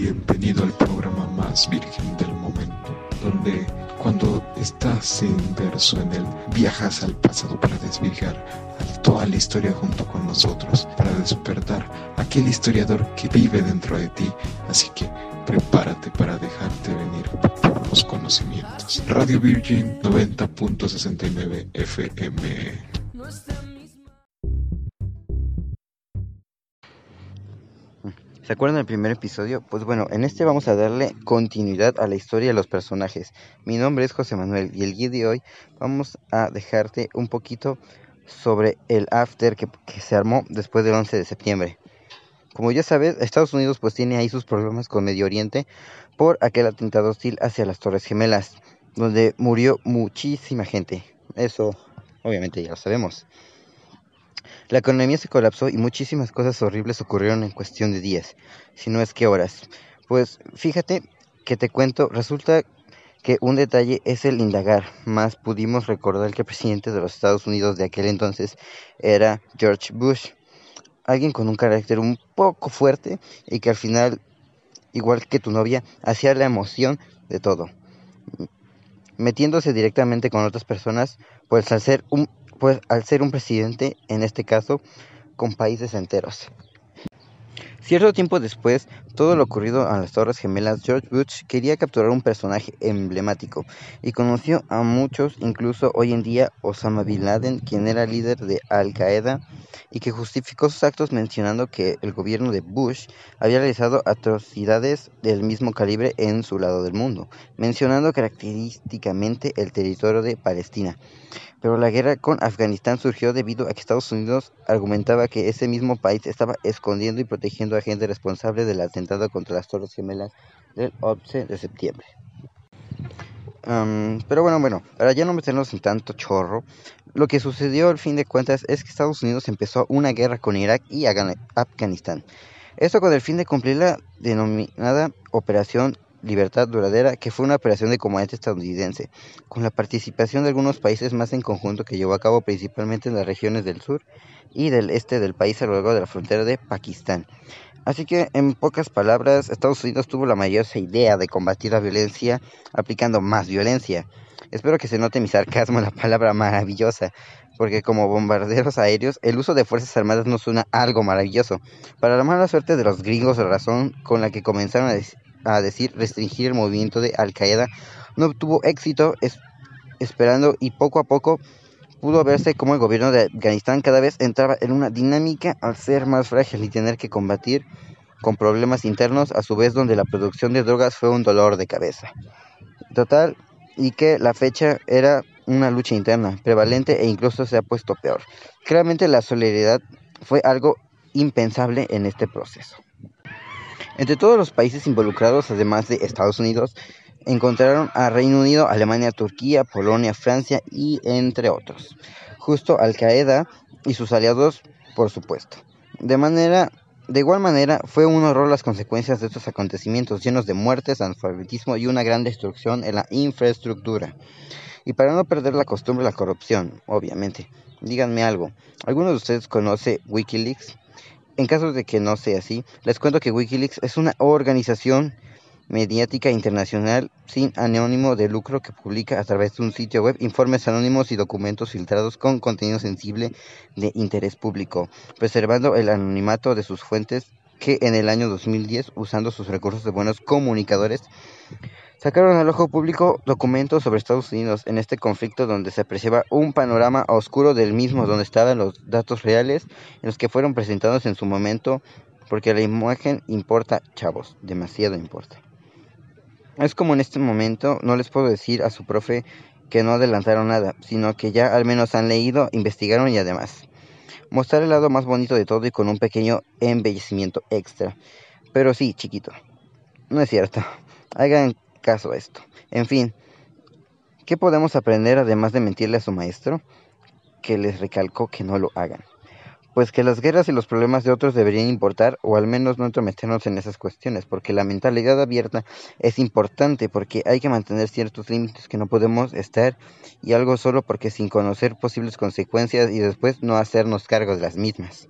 Bienvenido al programa más virgen del momento, donde cuando estás inverso en él, viajas al pasado para desvirgar toda la historia junto con nosotros, para despertar aquel historiador que vive dentro de ti. Así que prepárate para dejarte venir por los conocimientos. Radio Virgin 90.69 FM. ¿Se acuerdan del primer episodio? Pues bueno, en este vamos a darle continuidad a la historia de los personajes. Mi nombre es José Manuel y el guía de hoy vamos a dejarte un poquito sobre el after que, se armó después del 11 de septiembre. Como ya sabes, Estados Unidos pues tiene ahí sus problemas con Medio Oriente por aquel atentado hostil hacia las Torres Gemelas, donde murió muchísima gente. Eso obviamente ya lo sabemos. La economía se colapsó y muchísimas cosas horribles ocurrieron en cuestión de días, si no es que horas. Pues fíjate que te cuento, resulta que un detalle es el indagar, más pudimos recordar que el presidente de los Estados Unidos de aquel entonces era George Bush, alguien con un carácter un poco fuerte y que al final, igual que tu novia, hacía la emoción de todo, metiéndose directamente con otras personas, pues al ser un pues al ser un presidente, en este caso, con países enteros. Cierto tiempo después, todo lo ocurrido a las Torres Gemelas, George Bush quería capturar un personaje emblemático y conoció a muchos, incluso hoy en día Osama Bin Laden, quien era líder de Al Qaeda y que justificó sus actos mencionando que el gobierno de Bush había realizado atrocidades del mismo calibre en su lado del mundo, mencionando característicamente el territorio de Palestina. Pero la guerra con Afganistán surgió debido a que Estados Unidos argumentaba que ese mismo país estaba escondiendo y protegiendo a gente responsable del atentado contra las Torres Gemelas del 11 de septiembre. Pero bueno, bueno, para ya no meternos en tanto chorro, lo que sucedió al fin de cuentas es que Estados Unidos empezó una guerra con Irak y Afganistán. Esto con el fin de cumplir la denominada Operación Libertad Duradera, que fue una operación de comandante estadounidense, con la participación de algunos países más en conjunto que llevó a cabo principalmente en las regiones del sur y del este del país a lo largo de la frontera de Pakistán. Así que, en pocas palabras, Estados Unidos tuvo la mayor idea de combatir la violencia aplicando más violencia. Espero que se note mi sarcasmo en la palabra maravillosa, porque como bombarderos aéreos, el uso de Fuerzas Armadas no suena algo maravilloso. Para la mala suerte de los gringos, la razón con la que comenzaron a decir restringir el movimiento de Al Qaeda, no obtuvo éxito esperando y poco a poco pudo verse como el gobierno de Afganistán cada vez entraba en una dinámica al ser más frágil y tener que combatir con problemas internos, a su vez donde la producción de drogas fue un dolor de cabeza. Total, y que la fecha era una lucha interna, prevalente e incluso se ha puesto peor. Claramente la solidaridad fue algo impensable en este proceso. Entre todos los países involucrados, además de Estados Unidos, encontraron a Reino Unido, Alemania, Turquía, Polonia, Francia y entre otros. Justo Al Qaeda y sus aliados, por supuesto. De manera de igual manera, fue un horror las consecuencias de estos acontecimientos llenos de muertes, analfabetismo y una gran destrucción en la infraestructura. Y para no perder la costumbre, la corrupción, obviamente. Díganme algo, ¿alguno de ustedes conoce Wikileaks? En caso de que no sea así, les cuento que Wikileaks es una organización mediática internacional sin anónimo de lucro que publica a través de un sitio web informes anónimos y documentos filtrados con contenido sensible de interés público, preservando el anonimato de sus fuentes que en el año 2010, usando sus recursos de buenos comunicadores, sacaron al ojo público documentos sobre Estados Unidos en este conflicto donde se apreciaba un panorama oscuro del mismo, donde estaban los datos reales en los que fueron presentados en su momento, porque la imagen importa, chavos, demasiado importa. Es como en este momento, no les puedo decir a su profe que no adelantaron nada, sino que ya al menos han leído, investigaron y además mostrar el lado más bonito de todo y con un pequeño embellecimiento extra. Pero sí, chiquito, no es cierto. Hagan caso a esto. En fin, ¿qué podemos aprender además de mentirle a su maestro? Que les recalcó que no lo hagan. Pues que las guerras y los problemas de otros deberían importar o al menos no entrometernos en esas cuestiones, porque la mentalidad abierta es importante porque hay que mantener ciertos límites que no podemos estar y algo solo porque sin conocer posibles consecuencias y después no hacernos cargo de las mismas.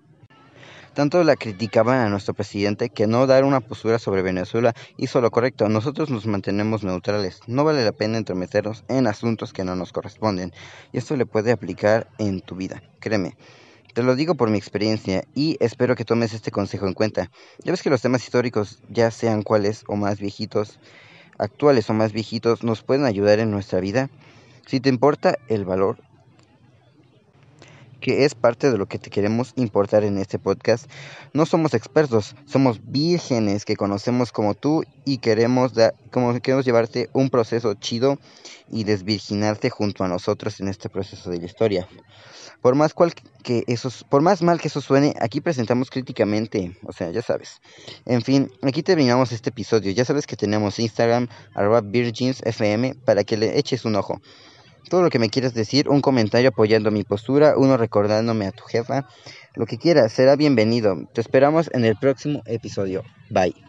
Tanto la criticaban a nuestro presidente que no dar una postura sobre Venezuela hizo lo correcto. Nosotros nos mantenemos neutrales. No vale la pena entrometernos en asuntos que no nos corresponden. Y esto le puede aplicar en tu vida, créeme. Te lo digo por mi experiencia y espero que tomes este consejo en cuenta. Ya ves que los temas históricos, ya sean cuales o más viejitos, actuales o más viejitos, nos pueden ayudar en nuestra vida. Si te importa el valor, que es parte de lo que te queremos importar en este podcast. No somos expertos, somos vírgenes que conocemos como tú y queremos, como queremos llevarte un proceso chido y desvirginarte junto a nosotros en este proceso de la historia. Por más, cual que eso, por más mal que eso suene, aquí presentamos críticamente, o sea, ya sabes. En fin, aquí terminamos este episodio. Ya sabes que tenemos Instagram, arroba virginsfm, para que le eches un ojo. Todo lo que me quieras decir, un comentario apoyando mi postura, uno recordándome a tu jefa, lo que quieras, será bienvenido. Te esperamos en el próximo episodio. Bye.